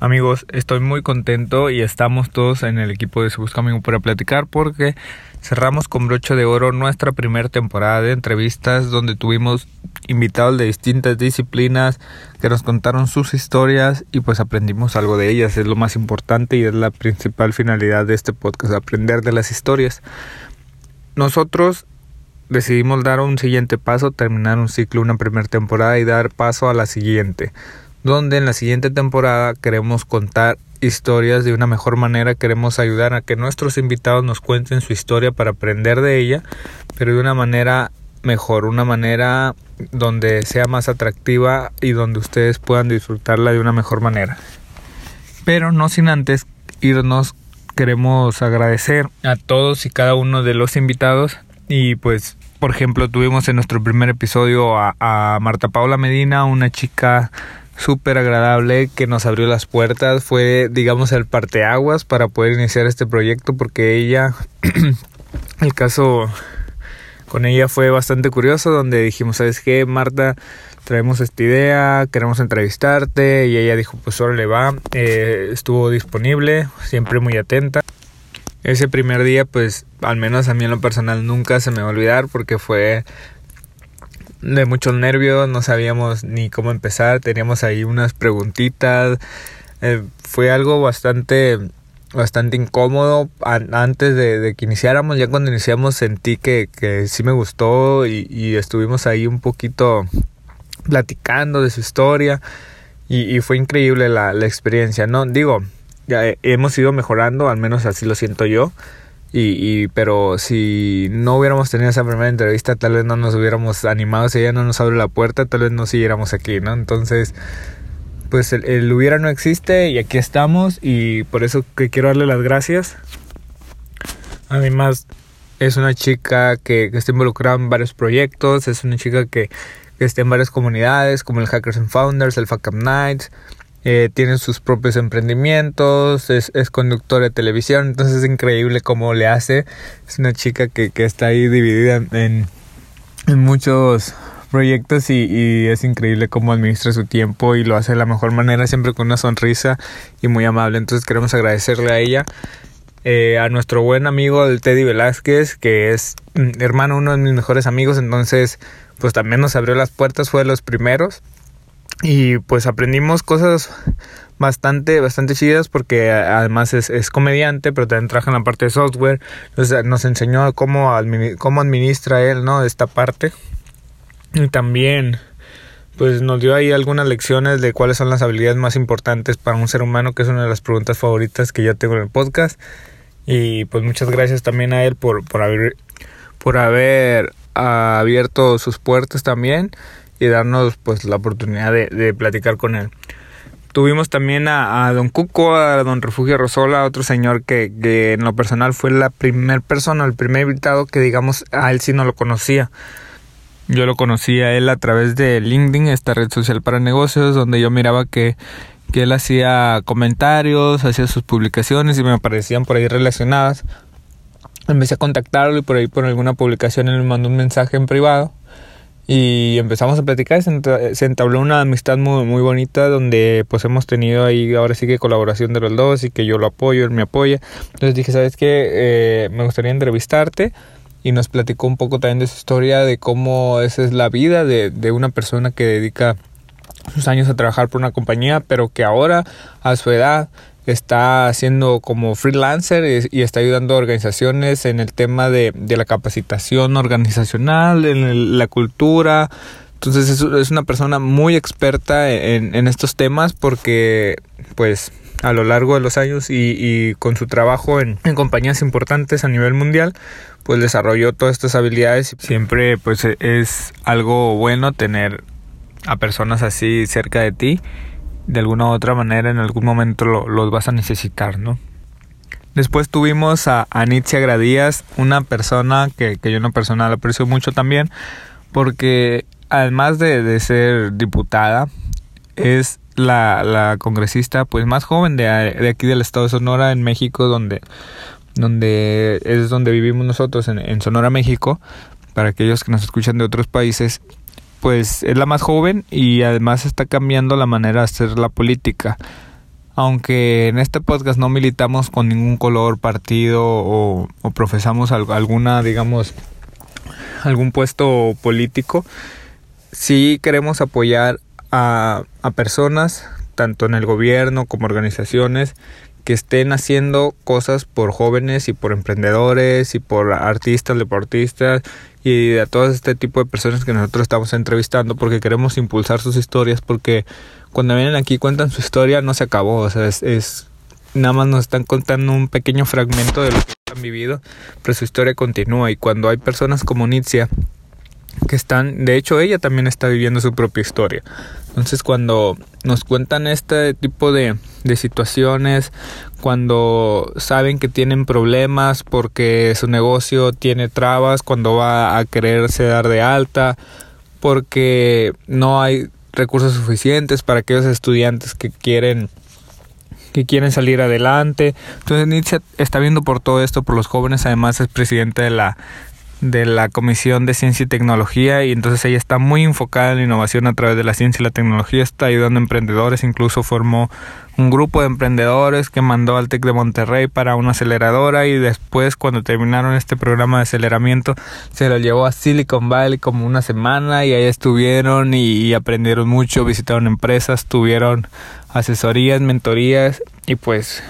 Amigos, estoy muy contento y estamos todos en el equipo de Se Busca Amigo para platicar porque cerramos con broche de oro nuestra primera temporada de entrevistas donde tuvimos invitados de distintas disciplinas que nos contaron sus historias y pues aprendimos algo de ellas. Es lo más importante y es la principal finalidad de este podcast, aprender de las historias. Nosotros decidimos dar un siguiente paso, terminar un ciclo, una primera temporada y dar paso a la siguiente donde en la siguiente temporada queremos contar historias de una mejor manera, queremos ayudar a que nuestros invitados nos cuenten su historia para aprender de ella, pero de una manera mejor, una manera donde sea más atractiva y donde ustedes puedan disfrutarla de una mejor manera. Pero no sin antes irnos, queremos agradecer a todos y cada uno de los invitados y pues por ejemplo tuvimos en nuestro primer episodio a, Marta Paula Medina, una chica súper agradable que nos abrió las puertas. Fue, digamos, el parteaguas para poder iniciar este proyecto porque ella, el caso con ella fue bastante curioso donde dijimos, ¿sabes qué, Marta? Traemos esta idea, queremos entrevistarte y ella dijo, pues solo le va. Eh, estuvo disponible, siempre muy atenta. Ese primer día, pues al menos a mí en lo personal nunca se me va a olvidar porque fue de muchos nervios, no sabíamos ni cómo empezar, teníamos ahí unas preguntitas, eh, fue algo bastante bastante incómodo antes de, que iniciáramos, ya cuando iniciamos sentí que, que sí me gustó y, estuvimos ahí un poquito platicando de su historia y, fue increíble la, la, experiencia, ¿no? Digo, ya hemos ido mejorando, al menos así lo siento yo. Y, y, pero si no hubiéramos tenido esa primera entrevista, tal vez no nos hubiéramos animado. Si ella no nos abre la puerta, tal vez no siguiéramos aquí, ¿no? Entonces, pues el, hubiera no existe y aquí estamos. Y por eso que quiero darle las gracias. Además, es una chica que, que está involucrada en varios proyectos. Es una chica que, que está en varias comunidades, como el Hackers and Founders, el Fuck Up Nights eh, tiene sus propios emprendimientos, es, es conductor de televisión, entonces es increíble cómo le hace. Es una chica que, que está ahí dividida en, en muchos proyectos y, y, es increíble cómo administra su tiempo y lo hace de la mejor manera, siempre con una sonrisa y muy amable. Entonces queremos agradecerle a ella. Eh, a nuestro buen amigo el Teddy Velázquez, que es mm, hermano, uno de mis mejores amigos, entonces pues también nos abrió las puertas, fue de los primeros y pues aprendimos cosas bastante bastante chidas porque además es, es comediante pero también trabaja en la parte de software. Entonces nos enseñó cómo, cómo administra él no esta parte. Y también pues nos dio ahí algunas lecciones de cuáles son las habilidades más importantes para un ser humano que es una de las preguntas favoritas que ya tengo en el podcast. Y pues muchas gracias también a él por, por por haber abierto sus puertas también y darnos pues la oportunidad de, de platicar con él. Tuvimos también a, Don Cuco, a Don Refugio Rosola, otro señor que, que en lo personal fue la primera persona, el primer invitado que digamos a él sí no lo conocía. Yo lo conocí a él a través de LinkedIn, esta red social para negocios, donde yo miraba que, que él hacía comentarios, hacía sus publicaciones y me aparecían por ahí relacionadas. Empecé a contactarlo y por ahí por alguna publicación él me mandó un mensaje en privado y empezamos a platicar, se entabló una amistad muy, muy bonita donde pues hemos tenido ahí ahora sí que colaboración de los dos y que yo lo apoyo, él me apoya. Entonces dije, ¿sabes qué? Eh, me gustaría entrevistarte y nos platicó un poco también de su historia, de cómo esa es la vida de, de una persona que dedica sus años a trabajar por una compañía, pero que ahora a su edad está haciendo como freelancer y, está ayudando a organizaciones en el tema de, la capacitación organizacional, en la cultura. Entonces es, una persona muy experta en, estos temas porque pues a lo largo de los años y, con su trabajo en, en, compañías importantes a nivel mundial pues desarrolló todas estas habilidades. Siempre pues es algo bueno tener a personas así cerca de ti de alguna u otra manera en algún momento los vas a necesitar, ¿no? Después tuvimos a Anitzia Gradías, una persona que, que yo en personal aprecio mucho también, porque además de, ser diputada, es la, la, congresista pues más joven de, de, aquí del estado de Sonora en México, donde, donde es donde vivimos nosotros, en, en Sonora, México, para aquellos que nos escuchan de otros países, pues es la más joven y además está cambiando la manera de hacer la política. aunque en este podcast no militamos con ningún color, partido o, profesamos alguna, digamos, algún puesto político, sí queremos apoyar a, a personas, tanto en el gobierno como organizaciones, que estén haciendo cosas por jóvenes y por emprendedores y por artistas, deportistas y a todo este tipo de personas que nosotros estamos entrevistando porque queremos impulsar sus historias porque cuando vienen aquí cuentan su historia no se acabó, o sea, es, nada más nos están contando un pequeño fragmento de lo que han vivido, pero su historia continúa y cuando hay personas como Nitzia que están, de hecho ella también está viviendo su propia historia. Entonces cuando nos cuentan este tipo de, de situaciones, cuando saben que tienen problemas porque su negocio tiene trabas, cuando va a quererse dar de alta, porque no hay recursos suficientes para aquellos estudiantes que quieren que quieren salir adelante. Entonces Nietzsche está viendo por todo esto, por los jóvenes, además es presidente de la de la Comisión de Ciencia y Tecnología y entonces ella está muy enfocada en la innovación a través de la ciencia y la tecnología, está ayudando a emprendedores, incluso formó un grupo de emprendedores que mandó al TEC de Monterrey para una aceleradora y después cuando terminaron este programa de aceleramiento se lo llevó a Silicon Valley como una semana y ahí estuvieron y, aprendieron mucho, visitaron empresas, tuvieron asesorías, mentorías y pues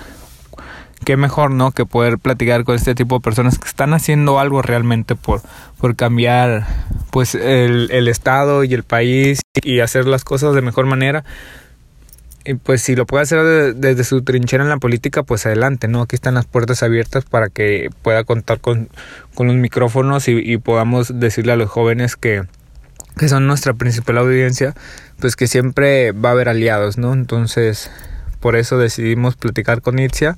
qué mejor, ¿no? Que poder platicar con este tipo de personas que están haciendo algo realmente por, por cambiar, pues, el, el estado y el país y hacer las cosas de mejor manera. Y pues si lo puede hacer desde su trinchera en la política, pues adelante, ¿no? Aquí están las puertas abiertas para que pueda contar con, con los micrófonos y, y, podamos decirle a los jóvenes que, que son nuestra principal audiencia, pues que siempre va a haber aliados, ¿no? Entonces, por eso decidimos platicar con Itzia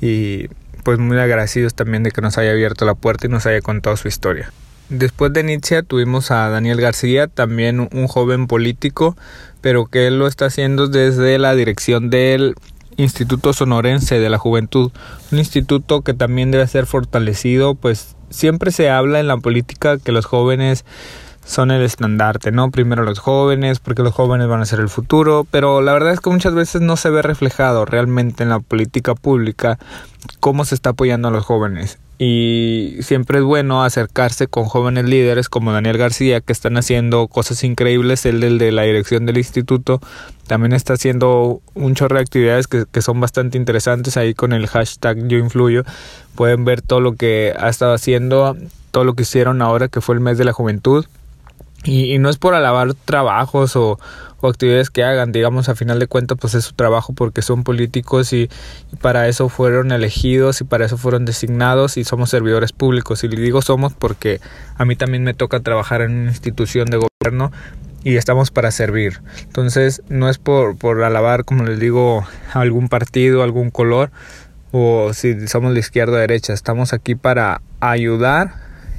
y pues muy agradecidos también de que nos haya abierto la puerta y nos haya contado su historia. Después de Nietzsche tuvimos a Daniel García, también un joven político, pero que él lo está haciendo desde la dirección del Instituto Sonorense de la Juventud, un instituto que también debe ser fortalecido, pues siempre se habla en la política que los jóvenes son el estandarte, ¿no? Primero los jóvenes, porque los jóvenes van a ser el futuro, pero la verdad es que muchas veces no se ve reflejado realmente en la política pública cómo se está apoyando a los jóvenes. Y siempre es bueno acercarse con jóvenes líderes como Daniel García, que están haciendo cosas increíbles. Él, el de la dirección del instituto, también está haciendo un chorro de actividades que, que son bastante interesantes. Ahí con el hashtag Yo Influyo pueden ver todo lo que ha estado haciendo, todo lo que hicieron ahora que fue el mes de la juventud y, no es por alabar trabajos o, actividades que hagan, digamos, a final de cuentas, pues es su trabajo porque son políticos y, para eso fueron elegidos y para eso fueron designados y somos servidores públicos. Y le digo somos porque a mí también me toca trabajar en una institución de gobierno y estamos para servir. Entonces, no es por, por alabar, como les digo, algún partido, algún color o si somos la izquierda o derecha, estamos aquí para ayudar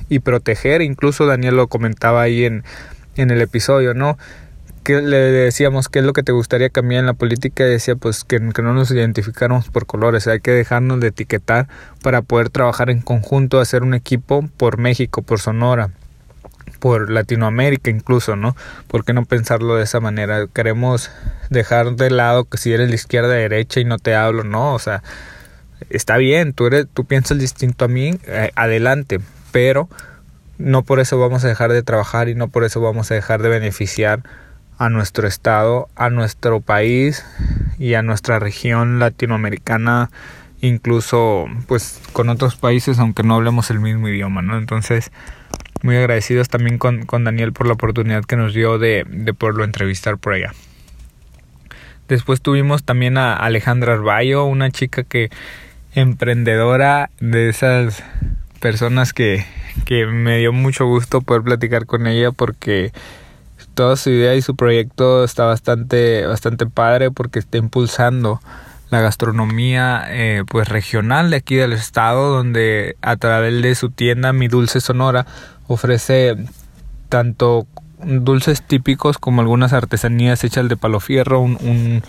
y proteger. Incluso Daniel lo comentaba ahí en, en el episodio, ¿no? Que le decíamos qué es lo que te gustaría cambiar en la política y decía pues que, no nos identificáramos por colores, hay que dejarnos de etiquetar para poder trabajar en conjunto, hacer un equipo por México, por Sonora, por Latinoamérica incluso, ¿no? ¿Por qué no pensarlo de esa manera? Queremos dejar de lado que si eres la izquierda derecha y no te hablo, no, o sea, está bien, tú eres tú piensas distinto a mí, eh, adelante, pero no por eso vamos a dejar de trabajar y no por eso vamos a dejar de beneficiar a nuestro estado, a nuestro país y a nuestra región latinoamericana, incluso pues con otros países aunque no hablemos el mismo idioma, ¿no? Entonces, muy agradecidos también con, con Daniel por la oportunidad que nos dio de, de poderlo entrevistar por allá. Después tuvimos también a Alejandra Arballo, una chica que emprendedora de esas personas que, que me dio mucho gusto poder platicar con ella porque toda su idea y su proyecto está bastante, bastante padre porque está impulsando la gastronomía eh, pues regional de aquí del estado donde a través de su tienda Mi Dulce Sonora ofrece tanto dulces típicos como algunas artesanías hechas de palo fierro un, un,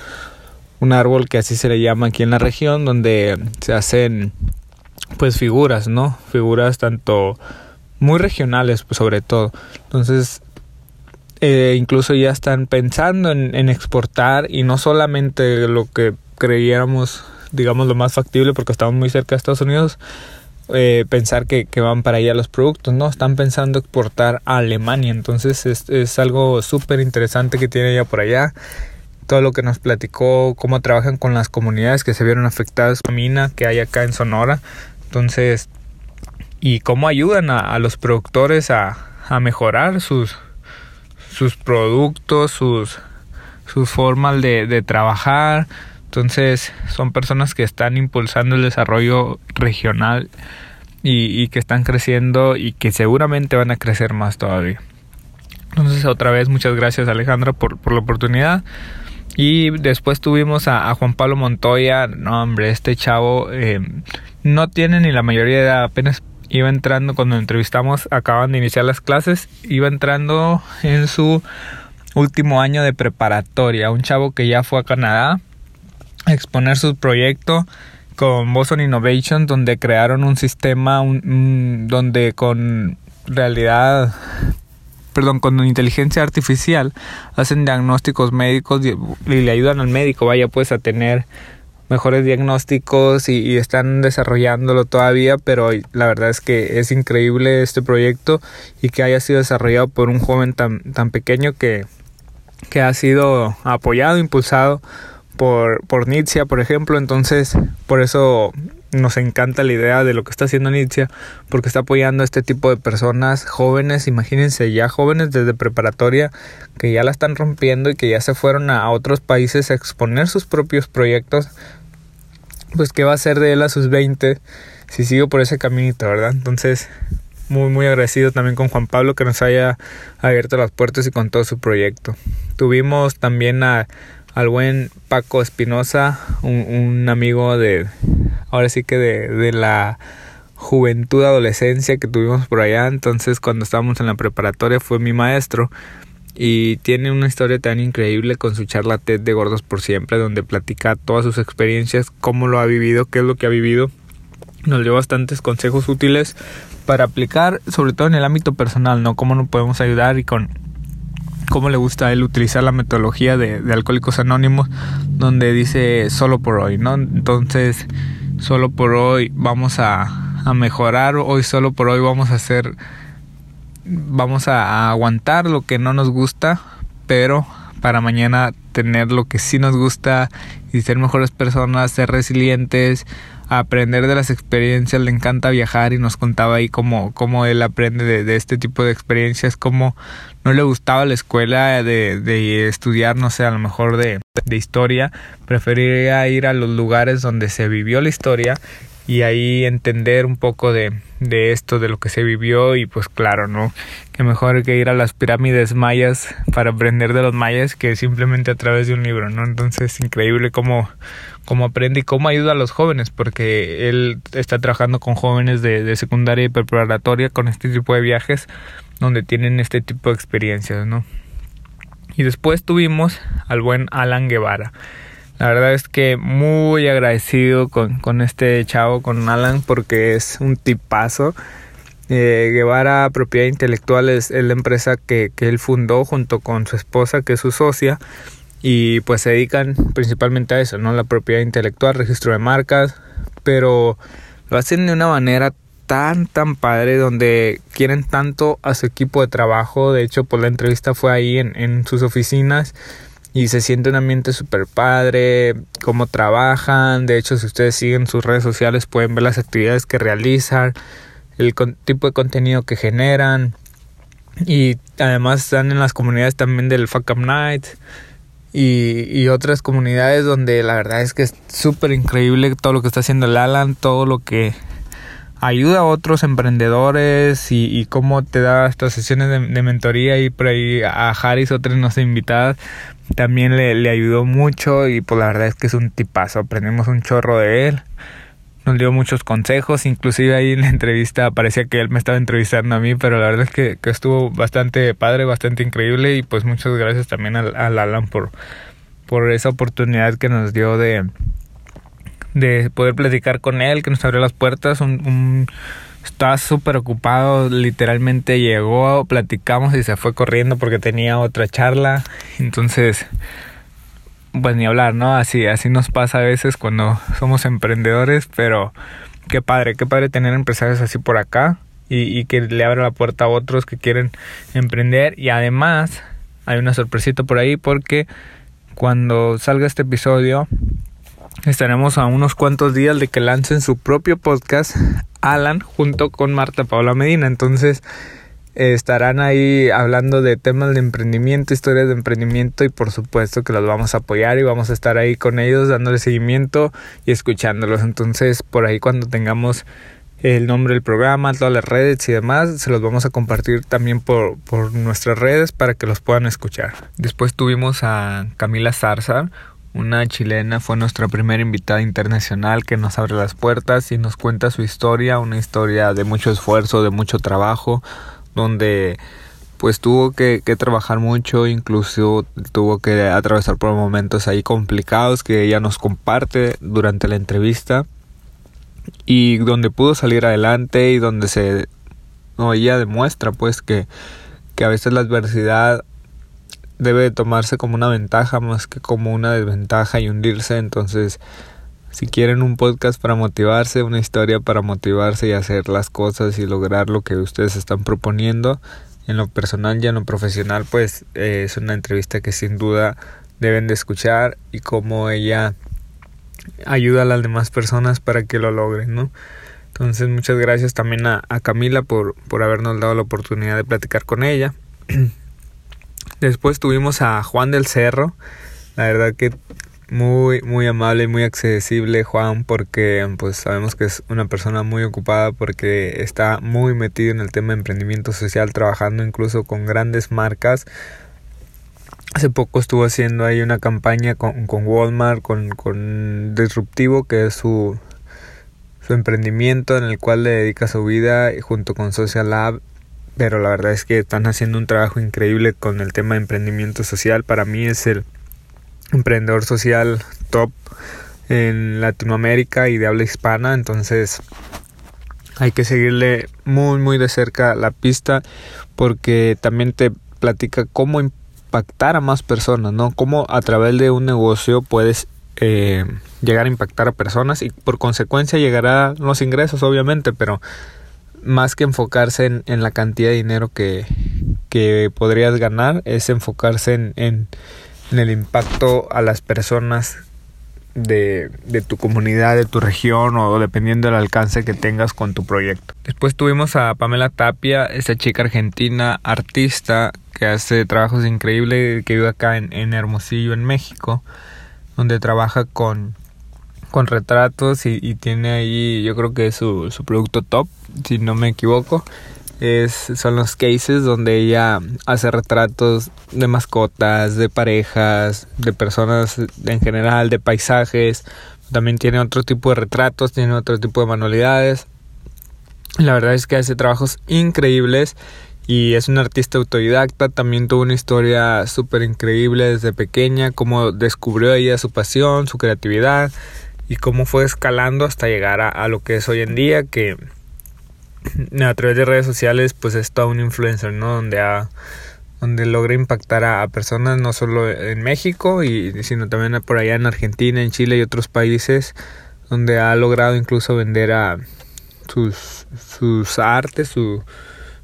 un árbol que así se le llama aquí en la región donde se hacen pues figuras, ¿no? Figuras tanto muy regionales, pues sobre todo. Entonces, eh, incluso ya están pensando en, exportar y no solamente lo que creyéramos, digamos, lo más factible porque estamos muy cerca de Estados Unidos. Eh, pensar que, que, van para allá los productos, ¿no? Están pensando exportar a Alemania, entonces es, es algo súper interesante que tiene ya por allá. Todo lo que nos platicó, cómo trabajan con las comunidades que se vieron afectadas, la mina que hay acá en Sonora, entonces, y cómo ayudan a, a los productores a, a mejorar sus, sus productos, sus, sus formas de, de trabajar. Entonces son personas que están impulsando el desarrollo regional y, y, que están creciendo y que seguramente van a crecer más todavía. Entonces otra vez muchas gracias Alejandra por, por la oportunidad. Y después tuvimos a, Juan Pablo Montoya. No hombre, este chavo eh, no tiene ni la mayoría de edad, apenas iba entrando cuando entrevistamos, acaban de iniciar las clases, iba entrando en su último año de preparatoria, un chavo que ya fue a Canadá a exponer su proyecto con Boston Innovation, donde crearon un sistema un, donde con realidad, perdón, con inteligencia artificial hacen diagnósticos médicos y, le ayudan al médico, vaya pues a tener mejores diagnósticos y, y, están desarrollándolo todavía, pero la verdad es que es increíble este proyecto y que haya sido desarrollado por un joven tan, tan pequeño que, que ha sido apoyado, impulsado por, por por ejemplo, entonces por eso nos encanta la idea de lo que está haciendo Nitzia, porque está apoyando a este tipo de personas jóvenes, imagínense ya jóvenes desde preparatoria, que ya la están rompiendo y que ya se fueron a, a otros países a exponer sus propios proyectos, pues qué va a hacer de él a sus 20 si sigo por ese caminito, ¿verdad? Entonces, muy muy agradecido también con Juan Pablo que nos haya abierto las puertas y con todo su proyecto. Tuvimos también a, al buen Paco Espinosa, un, amigo de, ahora sí que de, de la juventud, adolescencia que tuvimos por allá, entonces cuando estábamos en la preparatoria fue mi maestro y tiene una historia tan increíble con su charla TED de Gordos por Siempre, donde platica todas sus experiencias, cómo lo ha vivido, qué es lo que ha vivido. Nos dio bastantes consejos útiles para aplicar, sobre todo en el ámbito personal, ¿no? Cómo nos podemos ayudar y con cómo le gusta a él utilizar la metodología de, Alcohólicos Anónimos, donde dice solo por hoy, ¿no? Entonces, solo por hoy vamos a, a mejorar, hoy solo por hoy vamos a hacer vamos a, a, aguantar lo que no nos gusta, pero para mañana tener lo que sí nos gusta y ser mejores personas, ser resilientes, aprender de las experiencias, le encanta viajar y nos contaba ahí cómo, cómo él aprende de, este tipo de experiencias, cómo no le gustaba la escuela de, de estudiar, no sé, a lo mejor de, de historia, preferiría ir a los lugares donde se vivió la historia y ahí entender un poco de, de esto, de lo que se vivió y pues claro, ¿no? Que mejor que ir a las pirámides mayas para aprender de los mayas que simplemente a través de un libro, ¿no? Entonces increíble cómo, cómo aprende y cómo ayuda a los jóvenes, porque él está trabajando con jóvenes de, de secundaria y preparatoria con este tipo de viajes donde tienen este tipo de experiencias, ¿no? Y después tuvimos al buen Alan Guevara. La verdad es que muy agradecido con, con este chavo, con Alan, porque es un tipazo. Eh, Guevara Propiedad Intelectual es, es la empresa que, que, él fundó junto con su esposa, que es su socia, y pues se dedican principalmente a eso, ¿no? La propiedad intelectual, registro de marcas, pero lo hacen de una manera tan, tan padre, donde quieren tanto a su equipo de trabajo. De hecho, pues la entrevista fue ahí en, en sus oficinas y se siente un ambiente súper padre, cómo trabajan, de hecho si ustedes siguen sus redes sociales pueden ver las actividades que realizan, el tipo de contenido que generan y además están en las comunidades también del Fuck Up Night y, otras comunidades donde la verdad es que es súper increíble todo lo que está haciendo el Alan, todo lo que ayuda a otros emprendedores y, y cómo te da estas sesiones de, mentoría. Y por ahí a Haris, otra nuestra invitada, también le, le ayudó mucho y pues la verdad es que es un tipazo, aprendimos un chorro de él, nos dio muchos consejos, inclusive ahí en la entrevista parecía que él me estaba entrevistando a mí, pero la verdad es que, que estuvo bastante padre, bastante increíble y pues muchas gracias también al, al Alan por, por esa oportunidad que nos dio de de poder platicar con él, que nos abrió las puertas, un, un estaba súper ocupado, literalmente llegó, platicamos y se fue corriendo porque tenía otra charla, entonces pues ni hablar, ¿no? Así, así nos pasa a veces cuando somos emprendedores, pero qué padre, qué padre tener empresarios así por acá y, y que le abra la puerta a otros que quieren emprender y además hay una sorpresita por ahí porque cuando salga este episodio estaremos a unos cuantos días de que lancen su propio podcast Alan junto con Marta Paula Medina entonces estarán ahí hablando de temas de emprendimiento, historias de emprendimiento y por supuesto que los vamos a apoyar y vamos a estar ahí con ellos dándole seguimiento y escuchándolos. Entonces por ahí cuando tengamos el nombre del programa, todas las redes y demás, se los vamos a compartir también por, por nuestras redes para que los puedan escuchar. Después tuvimos a Camila Zarzar, una chilena, fue nuestra primera invitada internacional que nos abre las puertas y nos cuenta su historia, una historia de mucho esfuerzo, de mucho trabajo, donde pues tuvo que, trabajar mucho, incluso tuvo que atravesar por momentos ahí complicados que ella nos comparte durante la entrevista y donde pudo salir adelante y donde se ella demuestra pues que, que a veces la adversidad debe tomarse como una ventaja más que como una desventaja y hundirse. Entonces si quieren un podcast para motivarse, una historia para motivarse y hacer las cosas y lograr lo que ustedes están proponiendo, en lo personal y en lo profesional, pues eh, es una entrevista que sin duda deben de escuchar y cómo ella ayuda a las demás personas para que lo logren, ¿no? Entonces muchas gracias también a, a Camila por, por habernos dado la oportunidad de platicar con ella. Después tuvimos a Juan del Cerro, la verdad que muy muy amable y muy accesible Juan porque pues sabemos que es una persona muy ocupada porque está muy metido en el tema de emprendimiento social trabajando incluso con grandes marcas. Hace poco estuvo haciendo ahí una campaña con, con Walmart con, con Disruptivo que es su su emprendimiento en el cual le dedica su vida junto con Social Lab pero la verdad es que están haciendo un trabajo increíble con el tema de emprendimiento social. Para mí es el emprendedor social top en Latinoamérica y de habla hispana, entonces hay que seguirle muy muy de cerca la pista porque también te platica cómo impactar a más personas, ¿no? Cómo a través de un negocio puedes eh, llegar a impactar a personas y por consecuencia llegará los ingresos obviamente, pero más que enfocarse en, la cantidad de dinero que, que podrías ganar, es enfocarse en, en en el impacto a las personas de, de, tu comunidad, de tu región o dependiendo del alcance que tengas con tu proyecto. Después tuvimos a Pamela Tapia, esta chica argentina, artista que hace trabajos increíbles, que vive acá en, en Hermosillo, en México, donde trabaja con, con retratos y, tiene ahí, yo creo que es su, su producto top, si no me equivoco es, son los cases donde ella hace retratos de mascotas, de parejas, de personas en general, de paisajes. También tiene otro tipo de retratos, tiene otro tipo de manualidades. La verdad es que hace trabajos increíbles y es una artista autodidacta. También tuvo una historia súper increíble desde pequeña, cómo descubrió ella su pasión, su creatividad y cómo fue escalando hasta llegar a, a lo que es hoy en día, que a través de redes sociales pues es todo un influencer, ¿no? Donde ha, donde logra impactar a, personas no solo en México y sino también por allá en Argentina, en Chile y otros países donde ha logrado incluso vender a sus sus artes, su,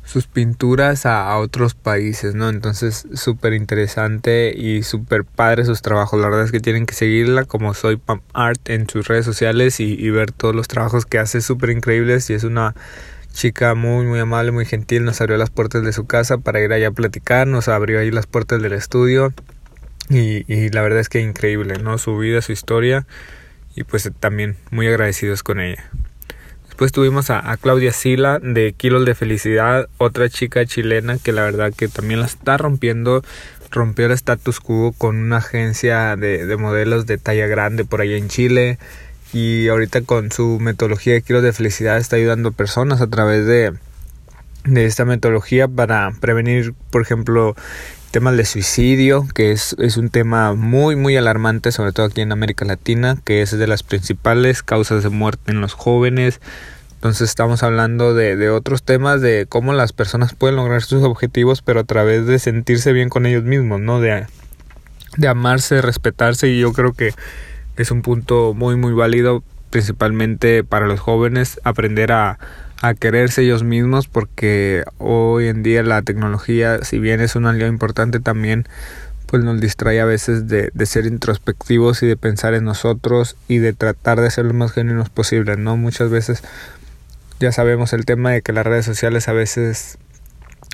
sus pinturas a, otros países, ¿no? Entonces, súper interesante y súper padre sus trabajos. La verdad es que tienen que seguirla como soy Pam Art en sus redes sociales y, y ver todos los trabajos que hace súper increíbles y es una chica muy muy amable, muy gentil, nos abrió las puertas de su casa para ir allá a platicar, nos abrió ahí las puertas del estudio y, y la verdad es que increíble, ¿no? Su vida, su historia y pues también muy agradecidos con ella. Después tuvimos a, Claudia Sila de Kilos de Felicidad, otra chica chilena que la verdad que también la está rompiendo, rompió el status quo con una agencia de, de modelos de talla grande por allá en Chile y ahorita con su metodología de kilos de felicidad está ayudando a personas a través de, de esta metodología para prevenir, por ejemplo, temas de suicidio, que es, es un tema muy, muy alarmante, sobre todo aquí en América Latina, que es de las principales causas de muerte en los jóvenes. Entonces estamos hablando de, de otros temas, de cómo las personas pueden lograr sus objetivos, pero a través de sentirse bien con ellos mismos, ¿no? De de amarse, respetarse y yo creo que es un punto muy muy válido principalmente para los jóvenes aprender a, a quererse ellos mismos porque hoy en día la tecnología si bien es un aliado importante también pues nos distrae a veces de, de, ser introspectivos y de pensar en nosotros y de tratar de ser lo más genuinos posible, ¿no? Muchas veces ya sabemos el tema de que las redes sociales a veces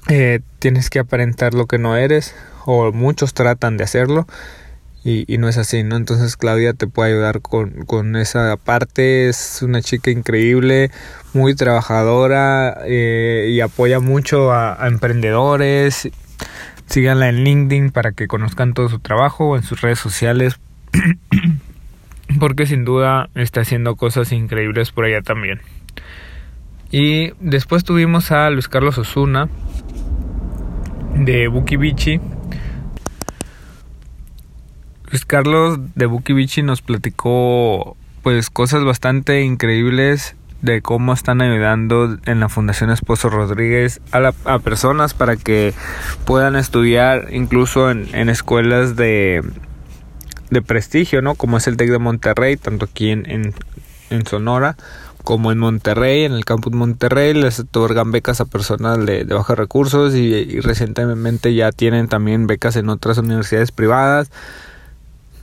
eh, tienes que aparentar lo que no eres o muchos tratan de hacerlo y, no es así, ¿no? Entonces Claudia te puede ayudar con, con esa parte, es una chica increíble, muy trabajadora eh, y apoya mucho a, a emprendedores Síganla en LinkedIn para que conozcan todo su trabajo o en sus redes sociales. porque sin duda está haciendo cosas increíbles por allá también. Y después tuvimos a Luis Carlos Osuna de Buki Bichi. Luis Carlos de Buki Bichi nos platicó pues cosas bastante increíbles de cómo están ayudando en la Fundación Esposo Rodríguez a, a personas para que puedan estudiar incluso en, escuelas de, de prestigio, ¿no? Como es el TEC de Monterrey, tanto aquí en, en, Sonora como en Monterrey, en el campus Monterrey, les otorgan becas a personas de, de bajos recursos y recientemente ya tienen también becas en otras universidades privadas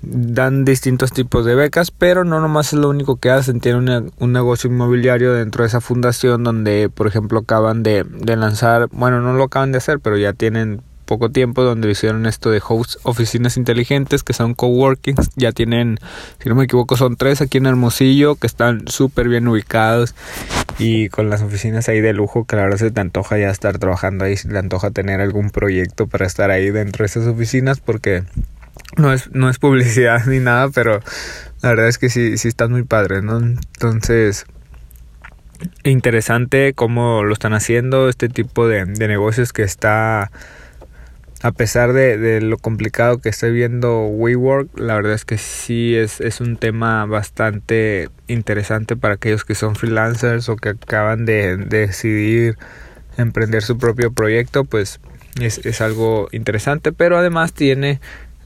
dan distintos tipos de becas, pero no nomás es lo único que hacen, tienen un negocio inmobiliario dentro de esa fundación donde, por ejemplo, acaban de, de lanzar, bueno, no lo acaban de hacer, pero ya tienen poco tiempo donde hicieron esto de host oficinas inteligentes que son coworkings. Ya tienen si no me equivoco son tres aquí en Hermosillo que están súper bien ubicados y con las oficinas ahí de lujo que la verdad se te antoja ya estar trabajando ahí se te antoja tener algún proyecto para estar ahí dentro de esas oficinas porque no es, no es publicidad ni nada, pero la verdad es que sí, sí están muy padres, ¿no? Entonces, interesante cómo lo están haciendo, este tipo de, de negocios que está, a pesar de, de, lo complicado que estoy viendo WeWork, la verdad es que sí es, es un tema bastante interesante para aquellos que son freelancers o que acaban de, de decidir emprender su propio proyecto, pues es, es algo interesante, pero además tiene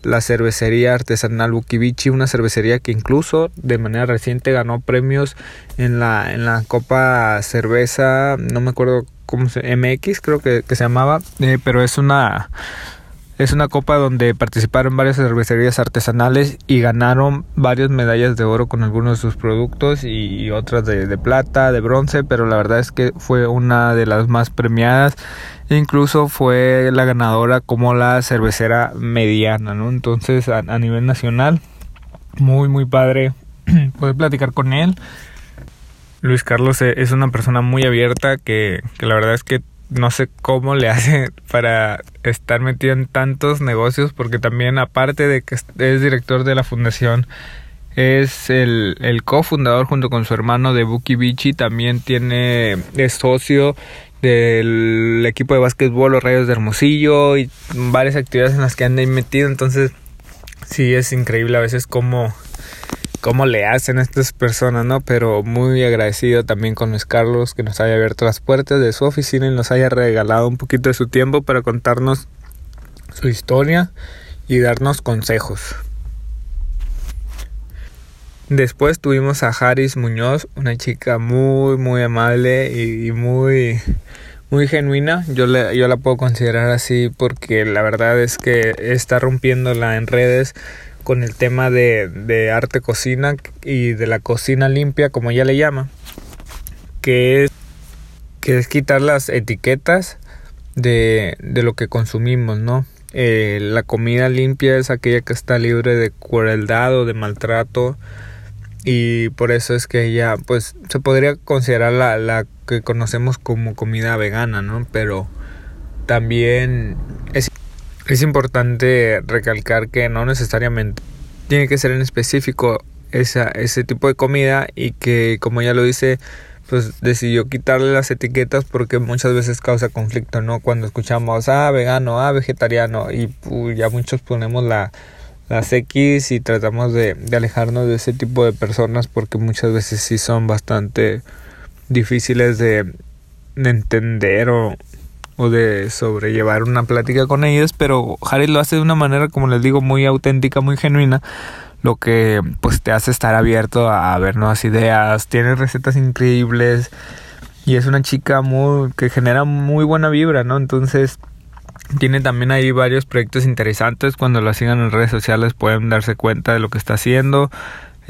la cervecería artesanal Bukibichi, una cervecería que incluso de manera reciente ganó premios en la, en la Copa Cerveza, no me acuerdo cómo se MX creo que, que se llamaba, eh, pero es una es una copa donde participaron varias cervecerías artesanales y ganaron varias medallas de oro con algunos de sus productos y otras de, plata, de bronce, pero la verdad es que fue una de las más premiadas incluso fue la ganadora como la cervecera mediana, ¿no? Entonces a, nivel nacional, muy muy padre poder platicar con él. Luis Carlos e, es una persona muy abierta que, que la verdad es que no sé cómo le hace para estar metido en tantos negocios porque también aparte de que es director de la fundación es el, el cofundador junto con su hermano de Buki Bichi también tiene es socio del equipo de básquetbol Los Rayos de Hermosillo y varias actividades en las que anda metido. Entonces, sí es increíble a veces cómo, cómo le hacen a estas personas, ¿no? Pero muy agradecido también con Luis Carlos que nos haya abierto las puertas de su oficina y nos haya regalado un poquito de su tiempo para contarnos su historia y darnos consejos. Después tuvimos a Haris Muñoz, una chica muy, muy amable y, muy, muy genuina. Yo, le, yo la puedo considerar así porque la verdad es que está rompiéndola en redes con el tema de, de arte cocina y de la cocina limpia, como ella le llama, que es, que es quitar las etiquetas de, de lo que consumimos, ¿no? Eh, la comida limpia es aquella que está libre de crueldad o de maltrato y por eso es que ella pues se podría considerar la, la que conocemos como comida vegana, ¿no? Pero también es, es importante recalcar que no necesariamente tiene que ser en específico esa, ese tipo de comida y que como ya lo dice pues decidió quitarle las etiquetas porque muchas veces causa conflicto, ¿no? Cuando escuchamos, ah, vegano, ah, vegetariano y pues, ya muchos ponemos la, las X y tratamos de, alejarnos de ese tipo de personas porque muchas veces sí son bastante difíciles de entender o, o de sobrellevar una plática con ellos, pero Harry lo hace de una manera, como les digo, muy auténtica, muy genuina, lo que pues te hace estar abierto a, ver nuevas ideas, tiene recetas increíbles y es una chica muy que genera muy buena vibra, ¿no? Entonces tiene también ahí varios proyectos interesantes. Cuando la sigan en redes sociales pueden darse cuenta de lo que está haciendo.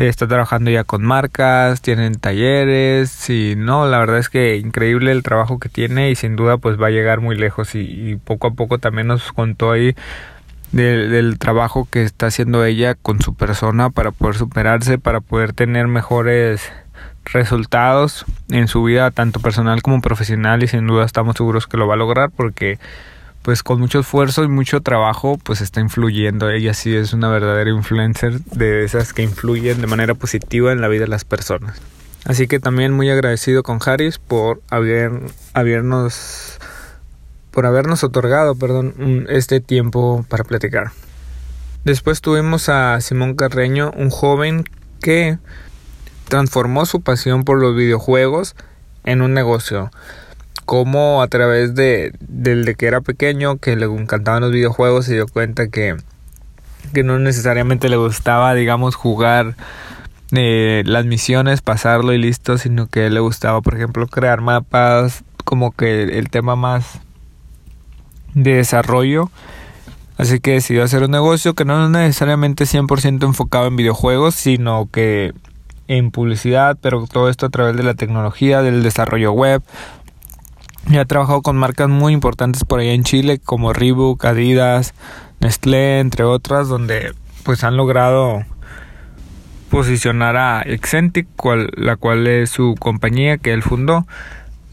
Está trabajando ya con marcas, tienen talleres y no, la verdad es que increíble el trabajo que tiene y sin duda pues va a llegar muy lejos y, poco a poco también nos contó ahí del trabajo que está haciendo ella con su persona para poder superarse, para poder tener mejores resultados en su vida tanto personal como profesional y sin duda estamos seguros que lo va a lograr porque pues con mucho esfuerzo y mucho trabajo pues está influyendo. Ella sí es una verdadera influencer de esas que influyen de manera positiva en la vida de las personas. Así que también muy agradecido con Harris por haber, habernos por habernos otorgado, perdón, este tiempo para platicar. Después tuvimos a Simón Carreño, un joven que transformó su pasión por los videojuegos en un negocio cómo a través de del de que era pequeño, que le encantaban los videojuegos, se dio cuenta que, que no necesariamente le gustaba, digamos, jugar eh, las misiones, pasarlo y listo, sino que le gustaba, por ejemplo, crear mapas, como que el tema más de desarrollo. Así que decidió hacer un negocio que no es necesariamente 100% enfocado en videojuegos, sino que en publicidad, pero todo esto a través de la tecnología, del desarrollo web, y ha trabajado con marcas muy importantes por allá en Chile como Reebok, Adidas, Nestlé, entre otras, donde pues han logrado posicionar a Excentic, la cual es su compañía que él fundó,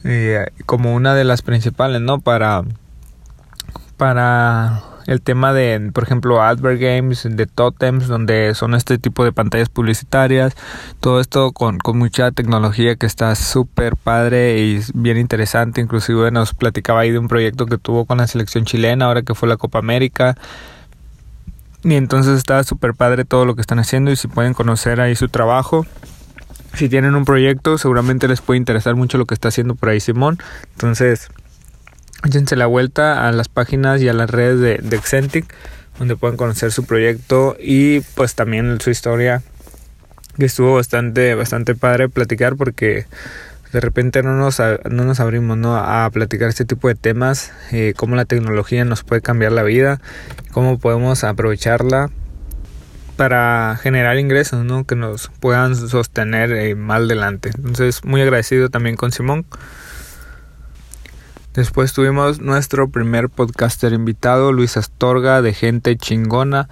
eh, como una de las principales, ¿no? Para, para el tema de, por ejemplo, Advert Games, de Totems, donde son este tipo de pantallas publicitarias, todo esto con, con mucha tecnología que está súper padre y bien interesante, inclusive nos platicaba ahí de un proyecto que tuvo con la selección chilena ahora que fue la Copa América. Y entonces está súper padre todo lo que están haciendo y si pueden conocer ahí su trabajo. Si tienen un proyecto, seguramente les puede interesar mucho lo que está haciendo por ahí Simón. Entonces, échense la vuelta a las páginas y a las redes de, de Excentic donde pueden conocer su proyecto y pues también su historia que estuvo bastante bastante padre platicar porque de repente no nos, no nos abrimos ¿no? a platicar este tipo de temas, eh, cómo la tecnología nos puede cambiar la vida, cómo podemos aprovecharla para generar ingresos ¿no? que nos puedan sostener eh, más adelante. Entonces muy agradecido también con Simón. Después tuvimos nuestro primer podcaster invitado, Luis Astorga, de Gente Chingona,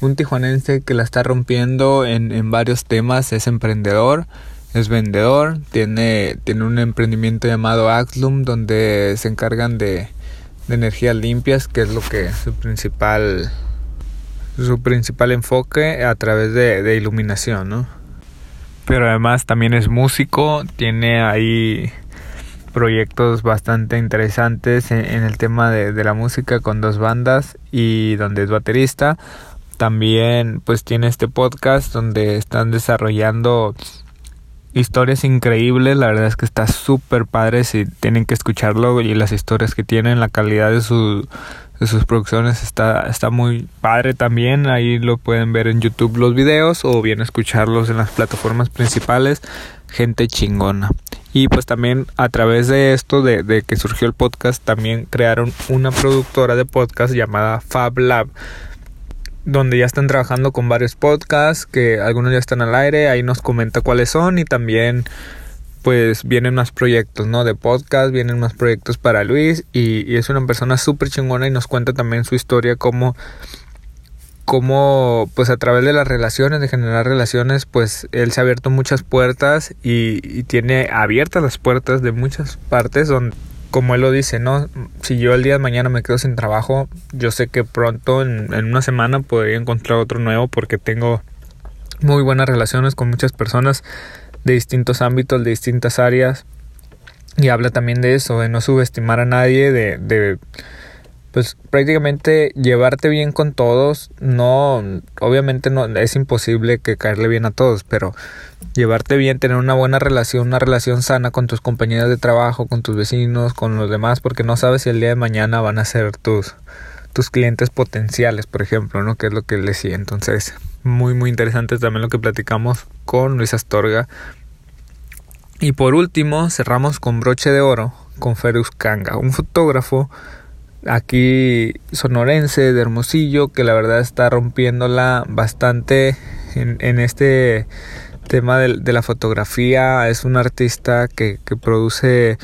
un tijuanense que la está rompiendo en, en varios temas, es emprendedor, es vendedor, tiene, tiene un emprendimiento llamado Axlum, donde se encargan de, de energías limpias, que es lo que su principal su principal enfoque a través de, de iluminación, ¿no? Pero además también es músico, tiene ahí proyectos bastante interesantes en, el tema de, de, la música con dos bandas y donde es baterista. También pues tiene este podcast donde están desarrollando historias increíbles. La verdad es que está súper padre si tienen que escucharlo y las historias que tienen, la calidad de, su, de sus producciones está, está muy padre también. Ahí lo pueden ver en YouTube los videos o bien escucharlos en las plataformas principales. Gente chingona. Y pues también a través de esto, de, que surgió el podcast, también crearon una productora de podcast llamada Fab Lab donde ya están trabajando con varios podcasts que algunos ya están al aire, ahí nos comenta cuáles son y también pues vienen más proyectos, ¿no? De podcast, vienen más proyectos para Luis y, y es una persona súper chingona y nos cuenta también su historia, cómo cómo pues a través de las relaciones, de generar relaciones, pues él se ha abierto muchas puertas y, tiene abiertas las puertas de muchas partes donde como él lo dice, ¿no? Si yo el día de mañana me quedo sin trabajo, yo sé que pronto, en, una semana, podría encontrar otro nuevo porque tengo muy buenas relaciones con muchas personas de distintos ámbitos, de distintas áreas. Y habla también de eso, de no subestimar a nadie, de, de pues prácticamente llevarte bien con todos, no, obviamente no, es imposible que caerle bien a todos, pero llevarte bien, tener una buena relación, una relación sana con tus compañeros de trabajo, con tus vecinos, con los demás, porque no sabes si el día de mañana van a ser tus, tus clientes potenciales, por ejemplo, ¿no? Que es lo que les decía. Entonces, muy, muy interesante también lo que platicamos con Luis Astorga. Y por último, cerramos con broche de oro con Ferus Kanga, un fotógrafo aquí sonorense de Hermosillo que la verdad está rompiéndola bastante en, este tema de, la fotografía. Es un artista que, produce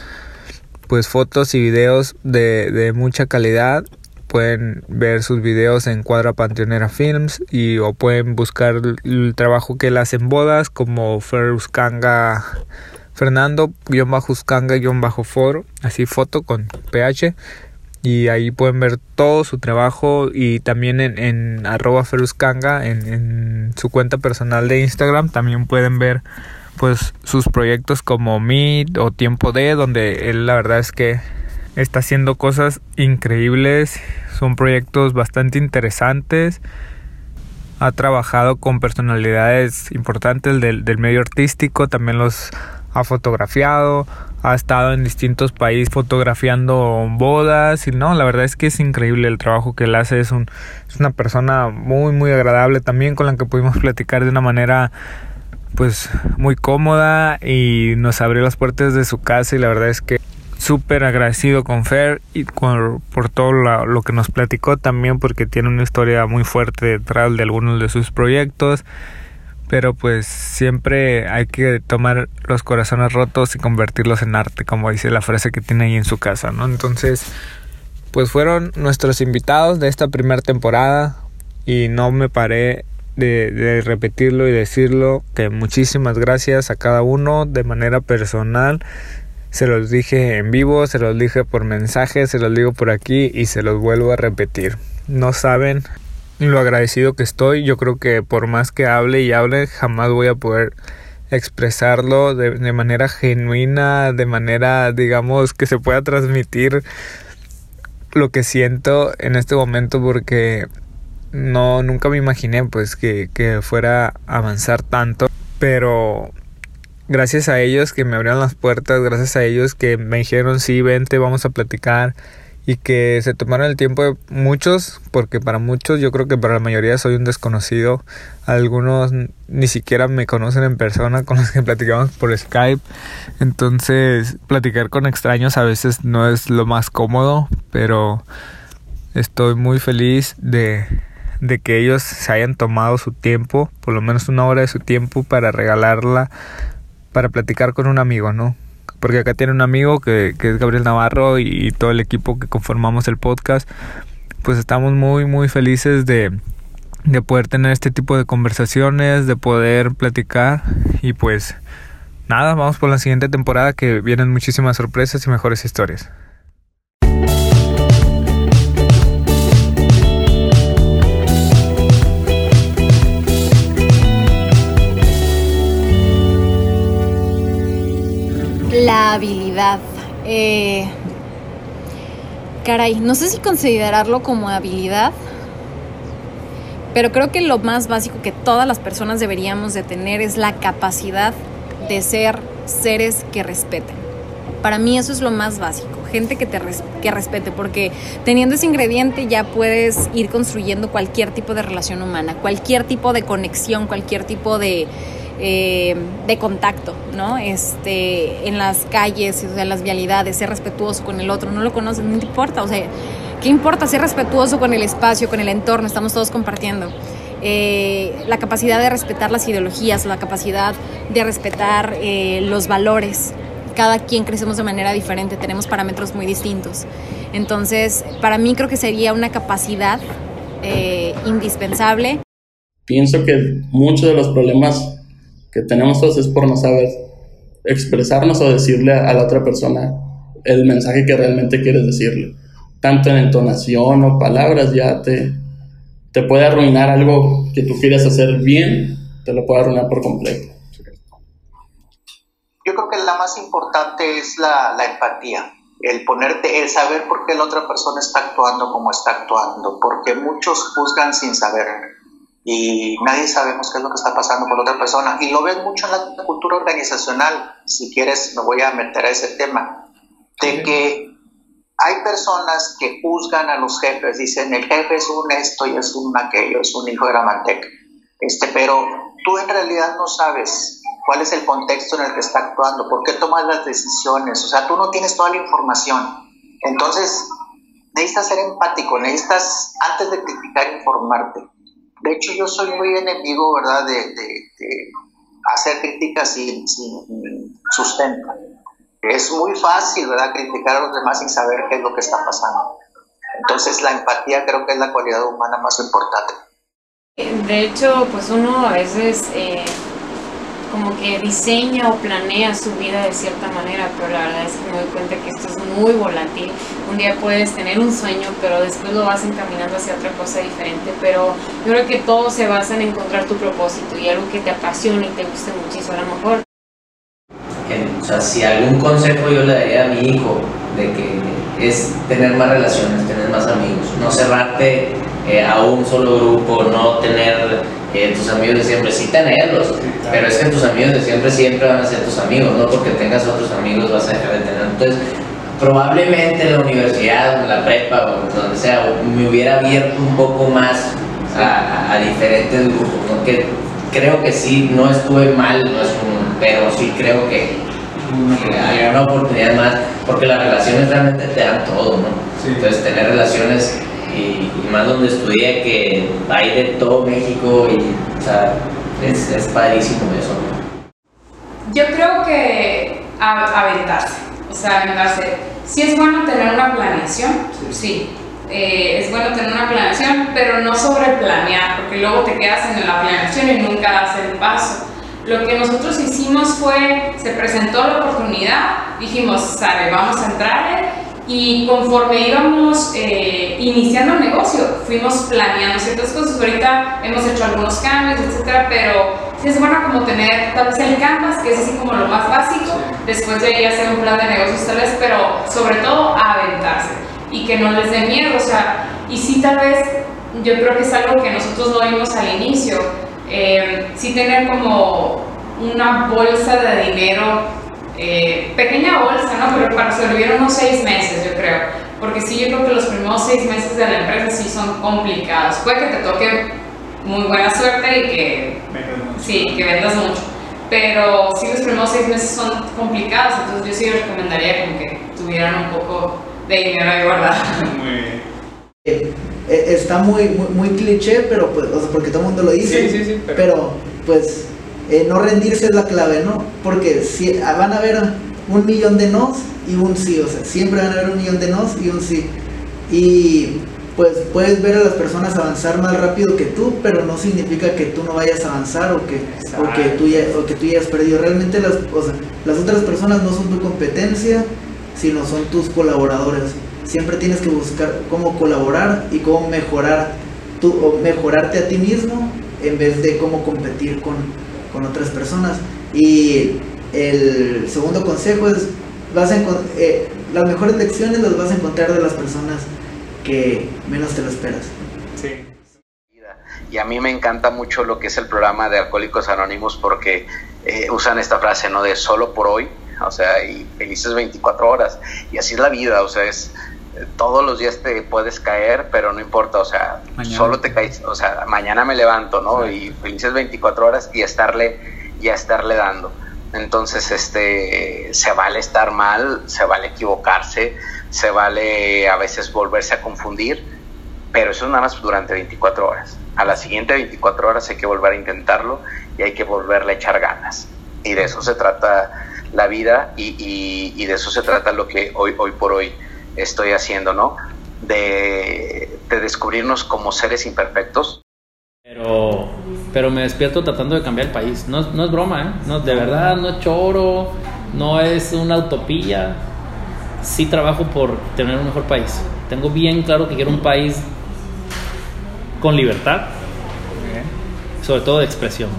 pues fotos y videos de, de mucha calidad. Pueden ver sus videos en Cuadra Panteonera Films y o pueden buscar el, trabajo que él hace en bodas como Fernando guion bajo guion bajo foro así foto con ph y ahí pueden ver todo su trabajo y también en, en arroba feruscanga en, su cuenta personal de Instagram también pueden ver pues sus proyectos como Meet o Tiempo D donde él la verdad es que está haciendo cosas increíbles son proyectos bastante interesantes ha trabajado con personalidades importantes del, del medio artístico también los ha fotografiado ha estado en distintos países fotografiando bodas y no, la verdad es que es increíble el trabajo que él hace, es, un, es una persona muy muy agradable también con la que pudimos platicar de una manera pues muy cómoda y nos abrió las puertas de su casa y la verdad es que súper agradecido con Fer y por todo lo, lo, que nos platicó también porque tiene una historia muy fuerte detrás de algunos de sus proyectos pero pues siempre hay que tomar los corazones rotos y convertirlos en arte, como dice la frase que tiene ahí en su casa, ¿no? Entonces, pues fueron nuestros invitados de esta primera temporada y no me paré de, repetirlo y decirlo que muchísimas gracias a cada uno de manera personal. Se los dije en vivo, se los dije por mensaje, se los digo por aquí y se los vuelvo a repetir. No saben lo agradecido que estoy. Yo creo que por más que hable y hable, jamás voy a poder expresarlo de, de, manera genuina, de manera, digamos, que se pueda transmitir lo que siento en este momento porque no, nunca me imaginé pues que, que fuera a avanzar tanto, pero gracias a ellos que me abrieron las puertas, gracias a ellos que me dijeron sí, vente, vamos a platicar y que se tomaron el tiempo de muchos, porque para muchos, yo creo que para la mayoría soy un desconocido, algunos ni siquiera me conocen en persona con los que platicamos por Skype, entonces platicar con extraños a veces no es lo más cómodo, pero estoy muy feliz de, de que ellos se hayan tomado su tiempo, por lo menos una hora de su tiempo para regalarla, para platicar con un amigo, ¿no? Porque acá tiene un amigo que, es Gabriel Navarro y, todo el equipo que conformamos el podcast, pues estamos muy, muy felices de, de poder tener este tipo de conversaciones, de poder platicar y pues nada, vamos por la siguiente temporada que vienen muchísimas sorpresas y mejores historias. La habilidad. Eh, caray, no sé si considerarlo como habilidad, pero creo que lo más básico que todas las personas deberíamos de tener es la capacidad de ser seres que respeten. Para mí eso es lo más básico, gente que te que respete, porque teniendo ese ingrediente ya puedes ir construyendo cualquier tipo de relación humana, cualquier tipo de conexión, cualquier tipo de, eh, de contacto, ¿no? Este, en las calles, en las vialidades, ser respetuoso con el otro, no lo conoces, no te importa, o sea, ¿qué importa ser respetuoso con el espacio, con el entorno? Estamos todos compartiendo. Eh, la capacidad de respetar las ideologías, la capacidad de respetar eh, los valores. Cada quien crecemos de manera diferente, tenemos parámetros muy distintos. Entonces, para mí creo que sería una capacidad indispensable. Pienso que muchos de los problemas que tenemos todos es por no saber expresarnos o decirle a, la otra persona el mensaje que realmente quieres decirle. Tanto en entonación o palabras ya te, te puede arruinar algo que tú quieres hacer bien, te lo puede arruinar por completo. Yo creo que la más importante es la, la empatía. el ponerte, el saber por qué la otra persona está actuando como está actuando, porque muchos juzgan sin saber y nadie sabemos qué es lo que está pasando con otra persona. Y lo ves mucho en la cultura organizacional, si quieres me voy a meter a ese tema, de que hay personas que juzgan a los jefes, dicen el jefe es un esto y es un aquello, es un hijo de la manteca, este, pero tú en realidad no sabes cuál es el contexto en el que está actuando, por qué tomas las decisiones, o sea, tú no tienes toda la información. Entonces, necesitas ser empático, necesitas, antes de criticar, informarte. De hecho, yo soy muy enemigo, ¿verdad?, de, hacer críticas sin, sin sustento. Es muy fácil, ¿verdad?, criticar a los demás sin saber qué es lo que está pasando. Entonces, la empatía creo que es la cualidad humana más importante. De hecho, pues uno a veces... Eh como que diseña o planea su vida de cierta manera, pero la verdad es que me doy cuenta que esto es muy volátil. Un día puedes tener un sueño, pero después lo vas encaminando hacia otra cosa diferente, pero yo creo que todo se basa en encontrar tu propósito y algo que te apasione y te guste muchísimo a lo mejor. O sea, si algún consejo yo le daría a mi hijo de que es tener más relaciones, tener más amigos, no cerrarte eh, a un solo grupo, no tener eh, tus amigos de siempre, sí tenerlos, pero es que tus amigos de siempre siempre van a ser tus amigos, no porque tengas otros amigos vas a dejar de tener. Entonces, probablemente en la universidad, en la prepa o donde sea, me hubiera abierto un poco más a, diferentes grupos, porque creo que sí, no estuve mal, no es pero sí creo que, hay una oportunidad más, porque las relaciones realmente te dan todo, ¿no? Entonces, tener relaciones y, más donde estudié que hay de todo México y o sea, es, es padrísimo eso. Yo creo que aventarse, o sea, aventarse. Sí es bueno tener una planeación, sí. Eh, es bueno tener una planeación, pero no sobreplanear, porque luego te quedas en la planeación y nunca das el paso. Lo que nosotros hicimos fue, se presentó la oportunidad, dijimos, sale, vamos a entrar y conforme íbamos eh, iniciando el negocio, fuimos planeando ciertas cosas. Ahorita hemos hecho algunos cambios, etcétera, pero sí es bueno como tener tal vez el canvas, que es así como lo más básico, después de ahí hacer un plan de negocios tal vez, pero sobre todo aventarse y que no les dé miedo, o sea, y sí tal vez yo creo que es algo que nosotros no vimos al inicio, eh, sí tener como una bolsa de dinero eh, pequeña bolsa, ¿no? Pero para sobrevivir unos seis meses, yo creo. Porque sí, yo creo que los primeros seis meses de la empresa sí son complicados. Puede que te toque muy buena suerte y que, sí, que vendas mucho. Pero sí, los primeros seis meses son complicados, entonces yo sí recomendaría como que tuvieran un poco de dinero ahí guardado. Muy bien. Eh, eh, está muy, muy, cliché, pero pues, porque todo el mundo lo dice. Sí, sí, sí, pero pues eh, no rendirse es la clave, ¿no? Porque si, ah, van a haber un millón de nos y un sí, o sea, siempre van a haber un millón de nos y un sí. Y pues puedes ver a las personas avanzar más rápido que tú, pero no significa que tú no vayas a avanzar o que, o que, tú, ya, o que tú hayas perdido. Realmente las, o sea, las otras personas no son tu competencia, sino son tus colaboradores. Siempre tienes que buscar cómo colaborar y cómo mejorar tú, o mejorarte a ti mismo en vez de cómo competir con, con otras personas. Y el segundo consejo es, vas a eh, las mejores lecciones las vas a encontrar de las personas que menos te lo esperas. Sí. Y a mí me encanta mucho lo que es el programa de Alcohólicos Anónimos porque eh, usan esta frase, ¿no? De solo por hoy, o sea, y felices 24 horas. Y así es la vida, o sea, es todos los días te puedes caer, pero no importa, o sea, solo te caes, o sea, mañana me levanto, ¿no? Y felices 24 horas y estarle, y estarle dando. Entonces, este, se vale estar mal, se vale equivocarse, se vale a veces volverse a confundir, pero eso es nada más durante 24 horas. A la siguiente 24 horas hay que volver a intentarlo y hay que volverle a echar ganas. Y de eso se trata la vida y, y de eso se trata lo que hoy, hoy por hoy estoy haciendo, ¿no? De, descubrirnos como seres imperfectos. Pero, pero me despierto tratando de cambiar el país. No, no es broma, ¿eh? No, de verdad, no es choro, no es una utopía. Sí trabajo por tener un mejor país. Tengo bien claro que quiero un país con libertad, sobre todo de expresión.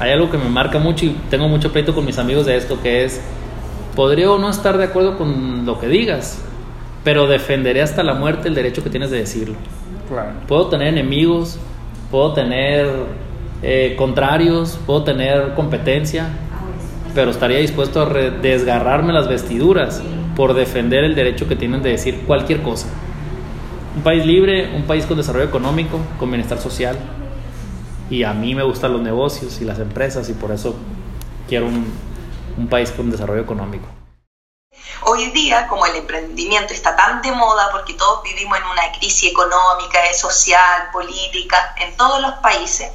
Hay algo que me marca mucho y tengo mucho pleito con mis amigos de esto, que es Podría o no estar de acuerdo con lo que digas, pero defenderé hasta la muerte el derecho que tienes de decirlo. Puedo tener enemigos, puedo tener eh, contrarios, puedo tener competencia, pero estaría dispuesto a desgarrarme las vestiduras por defender el derecho que tienen de decir cualquier cosa. Un país libre, un país con desarrollo económico, con bienestar social. Y a mí me gustan los negocios y las empresas y por eso quiero un, un país con desarrollo económico. Hoy día, como el emprendimiento está tan de moda, porque todos vivimos en una crisis económica, social, política, en todos los países,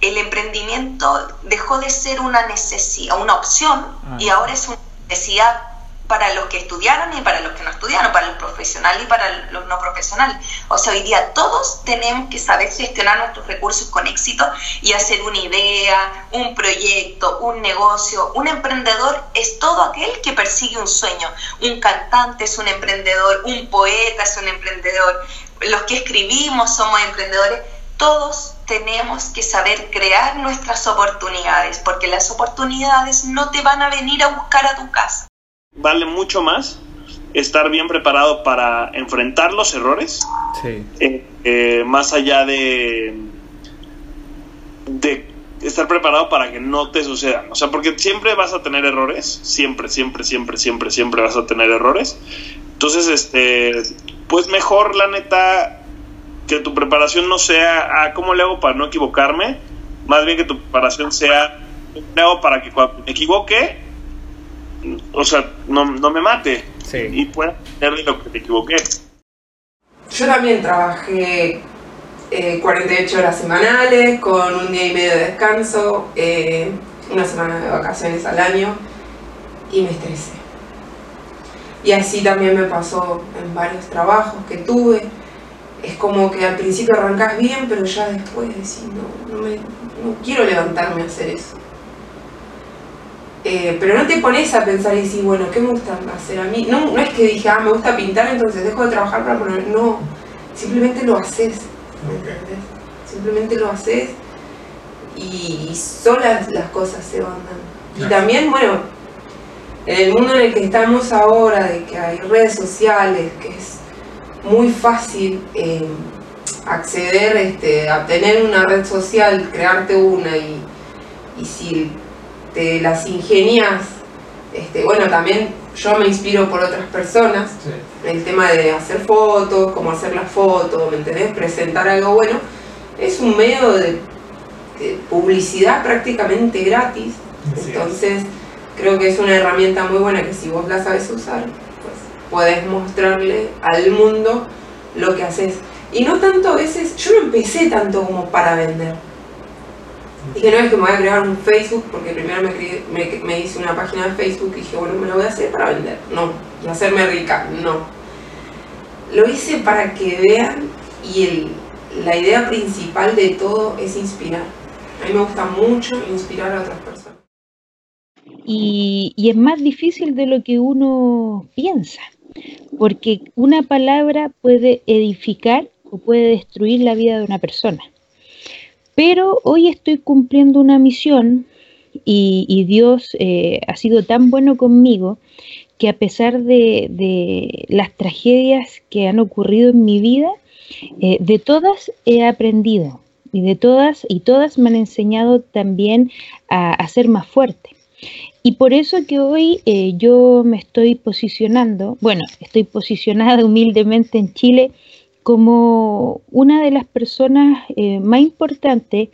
el emprendimiento dejó de ser una necesidad, una opción ah. y ahora es una necesidad para los que estudiaron y para los que no estudiaron, para los profesionales y para los no profesionales. O sea, hoy día todos tenemos que saber gestionar nuestros recursos con éxito y hacer una idea, un proyecto, un negocio. Un emprendedor es todo aquel que persigue un sueño. Un cantante es un emprendedor, un poeta es un emprendedor, los que escribimos somos emprendedores. Todos tenemos que saber crear nuestras oportunidades, porque las oportunidades no te van a venir a buscar a tu casa vale mucho más estar bien preparado para enfrentar los errores, eh, eh, más allá de, de estar preparado para que no te sucedan. O sea, porque siempre vas a tener errores, siempre, siempre, siempre, siempre, siempre vas a tener errores. Entonces, este, pues mejor la neta que tu preparación no sea, ah, ¿cómo le hago para no equivocarme? Más bien que tu preparación sea, ¿cómo le hago para que cuando me equivoque, o sea, no, no me mate y pueda de lo que te equivoqué. Yo también trabajé 48 eh, horas semanales con un día y medio de descanso, eh, una semana de vacaciones al año y me estresé. Y así también me pasó en varios trabajos que tuve. Es como que al principio arrancas bien, pero ya después decís, no, no, me, no quiero levantarme a hacer eso. Eh, pero no te pones a pensar y decir, bueno, ¿qué me gusta hacer a mí? No, no es que dije, ah, me gusta pintar, entonces dejo de trabajar para poner. No, simplemente lo haces. Simplemente lo haces y solas las cosas se van dando. Y también, bueno, en el mundo en el que estamos ahora, de que hay redes sociales, que es muy fácil eh, acceder este, a tener una red social, crearte una y, y si te las ingenias. Este, bueno, también yo me inspiro por otras personas, el tema de hacer fotos, cómo hacer las fotos, ¿me entendés? Presentar algo bueno. Es un medio de, publicidad prácticamente gratis, entonces creo que es una herramienta muy buena que si vos la sabes usar, pues puedes mostrarle al mundo lo que haces. Y no tanto a veces, yo no empecé tanto como para vender Dije, no es que me voy a crear un Facebook, porque primero me, me, hice una página de Facebook y dije, bueno, me lo voy a hacer para vender. No, y hacerme rica, no. Lo hice para que vean y el, la idea principal de todo es inspirar. A mí me gusta mucho inspirar a otras personas. Y, y es más difícil de lo que uno piensa, porque una palabra puede edificar o puede destruir la vida de una persona. Pero hoy estoy cumpliendo una misión y, Dios eh, ha sido tan bueno conmigo que a pesar de, las tragedias que han ocurrido en mi vida, eh, de todas he aprendido y de todas y todas me han enseñado también a, ser más fuerte. Y por eso que hoy eh, yo me estoy posicionando, bueno, estoy posicionada humildemente en Chile como una de las personas eh, más importantes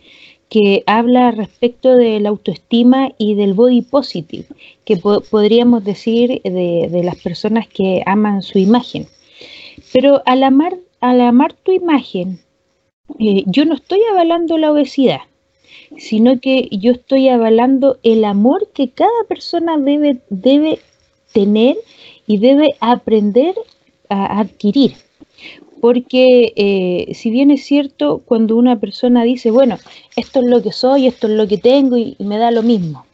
que habla respecto de la autoestima y del body positive, que podríamos decir de, las personas que aman su imagen. Pero al amar, al amar tu imagen, eh, yo no estoy avalando la obesidad, sino que yo estoy avalando el amor que cada persona debe, debe tener y debe aprender a adquirir porque eh, si bien es cierto, cuando una persona dice, bueno, esto es lo que soy, esto es lo que tengo y, me da lo mismo,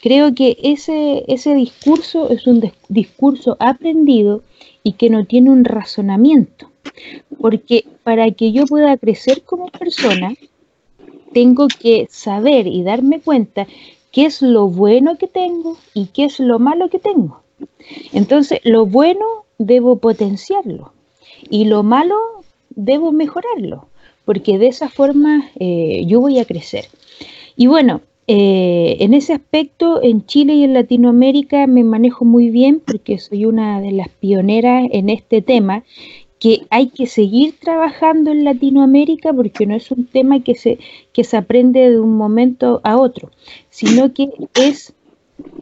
creo que ese, ese discurso es un discurso aprendido y que no tiene un razonamiento, porque para que yo pueda crecer como persona, tengo que saber y darme cuenta qué es lo bueno que tengo y qué es lo malo que tengo. Entonces, lo bueno debo potenciarlo y lo malo debo mejorarlo, porque de esa forma eh, yo voy a crecer. Y bueno, eh, en ese aspecto, en Chile y en Latinoamérica me manejo muy bien porque soy una de las pioneras en este tema, que hay que seguir trabajando en Latinoamérica porque no es un tema que se, que se aprende de un momento a otro, sino que es,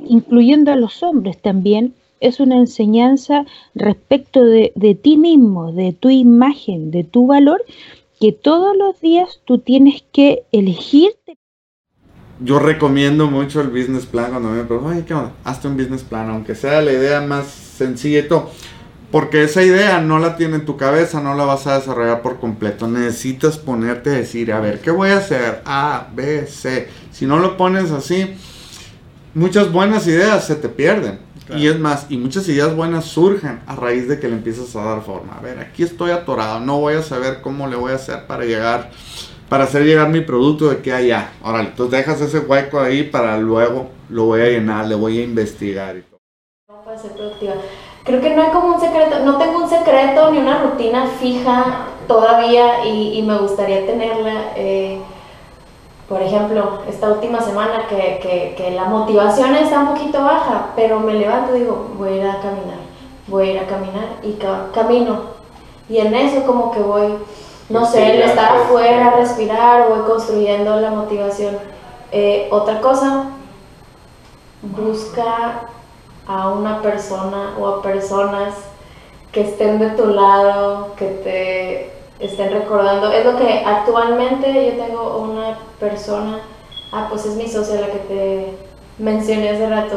incluyendo a los hombres también, es una enseñanza respecto de, de ti mismo, de tu imagen, de tu valor, que todos los días tú tienes que elegirte yo recomiendo mucho el business plan cuando me preguntan, oye, ¿qué onda? Hazte un business plan, aunque sea la idea más sencilla y todo. Porque esa idea no la tiene en tu cabeza, no la vas a desarrollar por completo. Necesitas ponerte a decir, a ver, ¿qué voy a hacer? A, B, C. Si no lo pones así, muchas buenas ideas se te pierden. Y es más, y muchas ideas buenas surgen a raíz de que le empiezas a dar forma. A ver, aquí estoy atorado, no voy a saber cómo le voy a hacer para llegar para hacer llegar mi producto de que allá. Ahora, entonces dejas ese hueco ahí para luego lo voy a llenar, le voy a investigar y todo. No puede ser productiva. Creo que no hay como un secreto, no tengo un secreto ni una rutina fija todavía y, me gustaría tenerla. Eh, por ejemplo, esta última semana que, que, que, la motivación está un poquito baja, pero me levanto y digo, voy a ir a caminar, voy a ir a caminar y camino. Y en eso como que voy no sé, el estar afuera, respirar, voy construyendo la motivación. Eh, otra cosa, busca a una persona o a personas que estén de tu lado, que te estén recordando. Es lo que actualmente yo tengo una persona, ah, pues es mi socia la que te mencioné hace rato,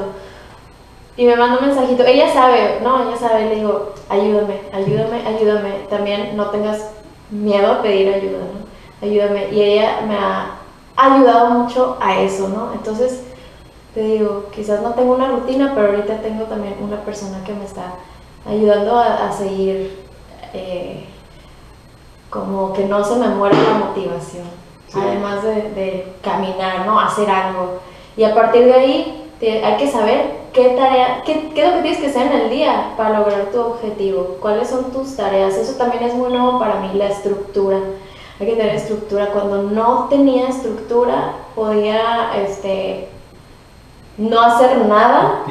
y me manda un mensajito. Ella sabe, no, ella sabe, le digo, ayúdame, ayúdame, ayúdame. También no tengas miedo a pedir ayuda, ¿no? Ayúdame. Y ella me ha ayudado mucho a eso, ¿no? Entonces, te digo, quizás no tengo una rutina, pero ahorita tengo también una persona que me está ayudando a, seguir, eh, como que no se me muera la motivación, además de, de, caminar, ¿no? Hacer algo. Y a partir de ahí hay que saber qué tarea, qué, qué, es lo que tienes que hacer en el día para lograr tu objetivo, cuáles son tus tareas. Eso también es muy nuevo para mí, la estructura. Hay que tener estructura. Cuando no tenía estructura, podía este, no hacer nada.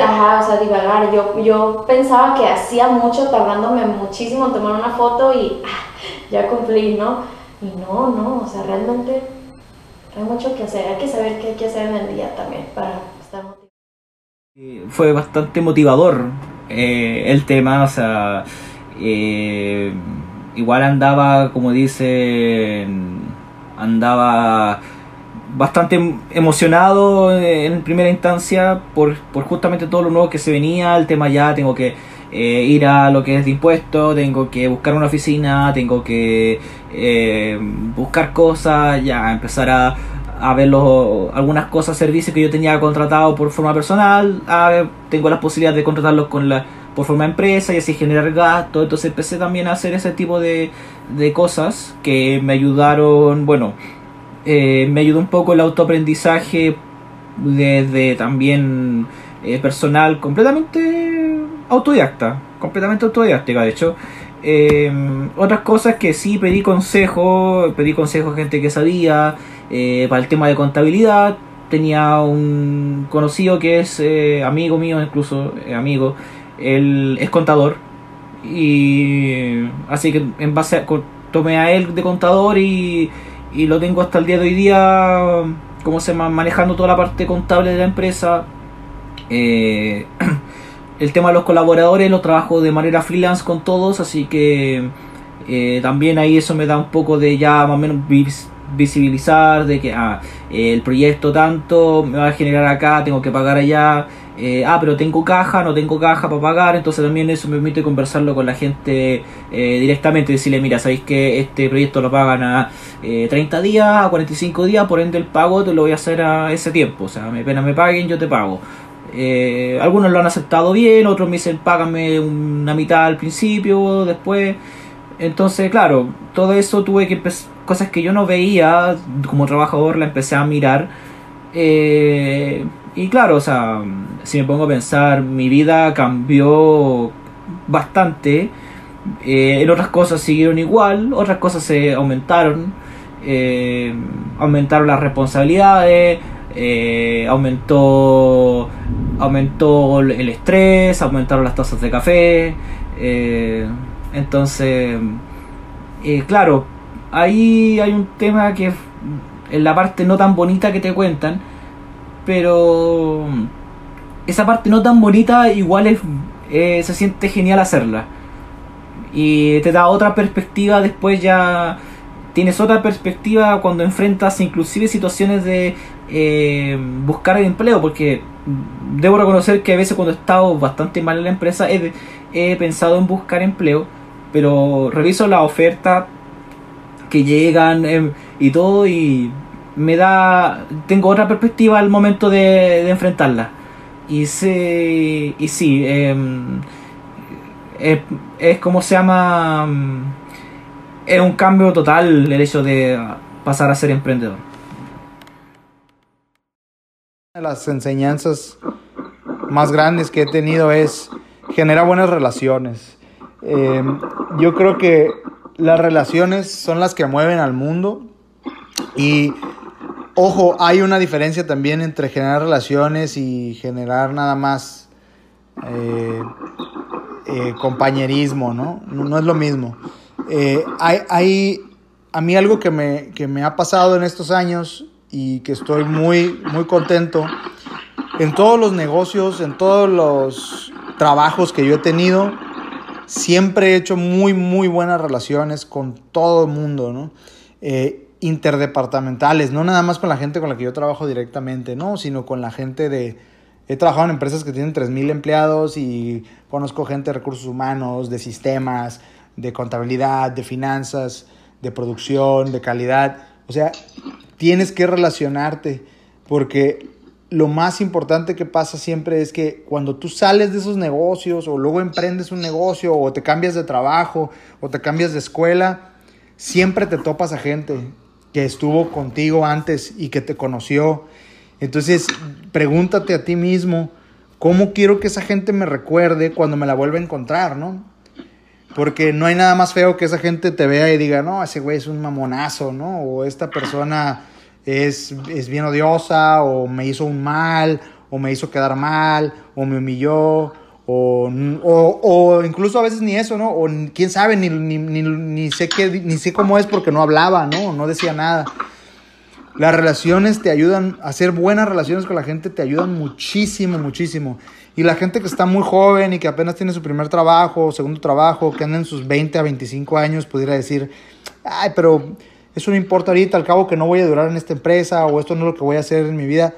Ajá, o sea, divagar. Yo, yo pensaba que hacía mucho, tardándome muchísimo en tomar una foto y ah, ya cumplí, ¿no? Y no, no, o sea, realmente hay mucho que hacer. Hay que saber qué hay que hacer en el día también para estar motivado. Fue bastante motivador eh, el tema, o sea, eh, igual andaba, como dicen, andaba bastante emocionado en primera instancia por, por justamente todo lo nuevo que se venía, el tema ya, tengo que eh, ir a lo que es de impuestos, tengo que buscar una oficina, tengo que eh, buscar cosas, ya empezar a, a ver algunas cosas, servicios que yo tenía contratado por forma personal, tengo las posibilidades de contratarlos con la, por forma empresa y así generar gastos, entonces empecé también a hacer ese tipo de, de cosas que me ayudaron, bueno, eh, me ayudó un poco el autoaprendizaje desde también personal completamente autodidacta, completamente autodidacta, de hecho. Eh, otras cosas que sí pedí consejo, pedí consejo a gente que sabía, eh, para el tema de contabilidad. Tenía un conocido que es eh, amigo mío, incluso amigo, él es contador. Y así que en base a, tomé a él de contador y, y lo tengo hasta el día de hoy día, como se manejando toda la parte contable de la empresa. Eh, el tema de los colaboradores lo trabajo de manera freelance con todos, así que eh, también ahí eso me da un poco de ya más o menos visibilizar de que ah, el proyecto tanto me va a generar acá, tengo que pagar allá. Eh, ah, pero tengo caja, no tengo caja para pagar, entonces también eso me permite conversarlo con la gente eh, directamente, decirle, mira, sabéis que este proyecto lo pagan a 30 días, a 45 días, por ende el pago te lo voy a hacer a ese tiempo, o sea, me pena me paguen, yo te pago. Eh, algunos lo han aceptado bien, otros me dicen págame una mitad al principio, después. Entonces, claro, todo eso tuve que cosas que yo no veía como trabajador, la empecé a mirar. Eh, y claro, o sea, si me pongo a pensar, mi vida cambió bastante. Eh, en otras cosas siguieron igual, otras cosas se aumentaron. Eh, aumentaron las responsabilidades, eh, aumentó, aumentó el estrés, aumentaron las tasas de café. entonces, claro, ahí hay un tema que en la parte no tan bonita que te cuentan, pero esa parte no tan bonita igual es, eh, se siente genial hacerla. Y te da otra perspectiva después ya... Tienes otra perspectiva cuando enfrentas inclusive situaciones de eh, buscar el empleo, porque debo reconocer que a veces cuando he estado bastante mal en la empresa he, pensado en buscar empleo, pero reviso la oferta que llegan em, y todo y me da tengo otra perspectiva al momento de, enfrentarla. Y sí y sí em, es, como se llama mm, es un cambio total el hecho de pasar a ser emprendedor. De las enseñanzas más grandes que he tenido es generar buenas relaciones. Em, yo creo que las relaciones son las que mueven al mundo y ojo, hay una diferencia también entre generar relaciones y generar nada más eh, eh, compañerismo, ¿no? ¿no? es lo mismo. Eh, hay, hay, a mí algo que me, que me ha pasado en estos años y que estoy muy, muy contento, en todos los negocios, en todos los trabajos que yo he tenido, siempre he hecho muy, muy buenas relaciones con todo el mundo, ¿no? Interdepartamentales, no nada más con la gente con la que yo trabajo directamente, ¿no? Sino con la gente de... He trabajado en empresas que tienen 3.000 empleados y conozco gente de recursos humanos, de sistemas, de contabilidad, de finanzas, de producción, de calidad. O sea, tienes que relacionarte porque lo más importante que pasa siempre es que cuando tú sales de esos negocios o luego emprendes un negocio o te cambias de trabajo o te cambias de escuela, siempre te topas a gente que estuvo contigo antes y que te conoció. Entonces, pregúntate a ti mismo, ¿cómo quiero que esa gente me recuerde cuando me la vuelva a encontrar, no? Porque no hay nada más feo que esa gente te vea y diga, no, ese güey es un mamonazo, ¿no? O esta persona es, es bien odiosa o me hizo un mal o me hizo quedar mal o me humilló o, o, incluso a veces ni eso, ¿no? O quién sabe, ni, ni, ni, sé qué, ni sé cómo es porque no hablaba, ¿no? No decía nada. Las relaciones te ayudan, hacer buenas relaciones con la gente te ayudan muchísimo, muchísimo. Y la gente que está muy joven y que apenas tiene su primer trabajo, segundo trabajo, que anda en sus 20 a 25 años, pudiera decir, ay, pero eso no importa ahorita, al cabo que no voy a durar en esta empresa o esto no es lo que voy a hacer en mi vida.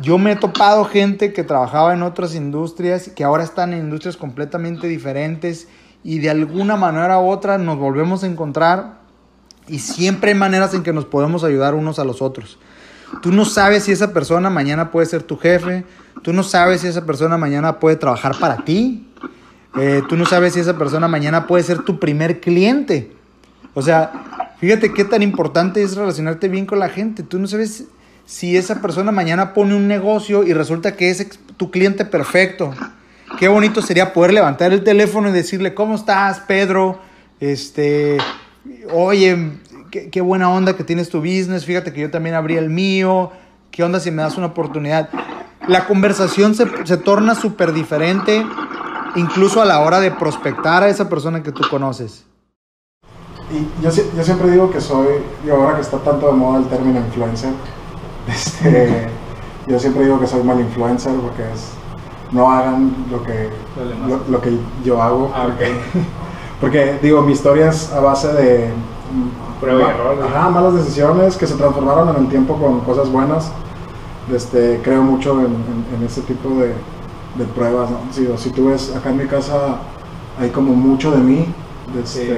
Yo me he topado gente que trabajaba en otras industrias que ahora están en industrias completamente diferentes y de alguna manera u otra nos volvemos a encontrar y siempre hay maneras en que nos podemos ayudar unos a los otros. Tú no sabes si esa persona mañana puede ser tu jefe, tú no sabes si esa persona mañana puede trabajar para ti, eh, tú no sabes si esa persona mañana puede ser tu primer cliente. O sea, Fíjate qué tan importante es relacionarte bien con la gente. Tú no sabes si esa persona mañana pone un negocio y resulta que es tu cliente perfecto. Qué bonito sería poder levantar el teléfono y decirle, ¿cómo estás, Pedro? Este, oye, qué, buena onda que tienes tu business. Fíjate que yo también abrí el mío. ¿Qué onda si me das una oportunidad? La conversación se, se torna súper diferente, incluso a la hora de prospectar a esa persona que tú conoces y yo, yo, siempre digo que soy, y ahora que está tanto de moda el término influencer, este, yo siempre digo que soy mal influencer porque es, no hagan lo que, lo, que yo hago. Ah, porque, digo, mi historia es a base de Prueba y error, ajá, malas decisiones que se transformaron en el tiempo con cosas buenas. Este, creo mucho en, en, ese tipo de, de pruebas. ¿no? Si, si, tú ves acá en mi casa, hay como mucho de mí. Este,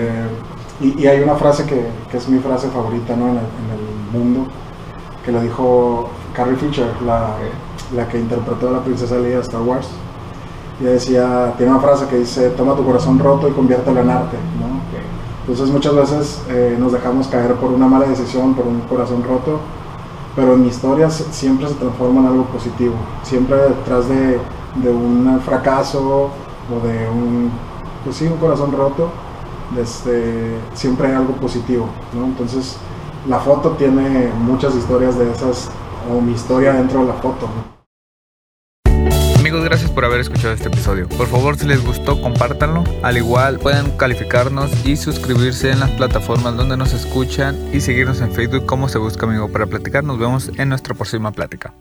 y, hay una frase que, que, es mi frase favorita ¿no? en, el, mundo, que lo dijo Carrie Fisher, la, la que interpretó a la princesa Leia de Star Wars. Y decía, tiene una frase que dice, toma tu corazón roto y conviértelo en arte. ¿no? Entonces muchas veces eh, nos dejamos caer por una mala decisión, por un corazón roto. pero en mi historia siempre se transforma en algo positivo. Siempre detrás de, de un fracaso o de un, pues sí, un corazón roto, este, siempre hay algo positivo, ¿no? Entonces, la foto tiene muchas historias de esas, o mi historia dentro de la foto, Amigos, gracias por haber escuchado este episodio. Por favor, si les gustó, compártanlo. Al igual, pueden calificarnos y suscribirse en las plataformas donde nos escuchan y seguirnos en Facebook como Se Busca Amigo para platicar. Nos vemos en nuestra próxima plática.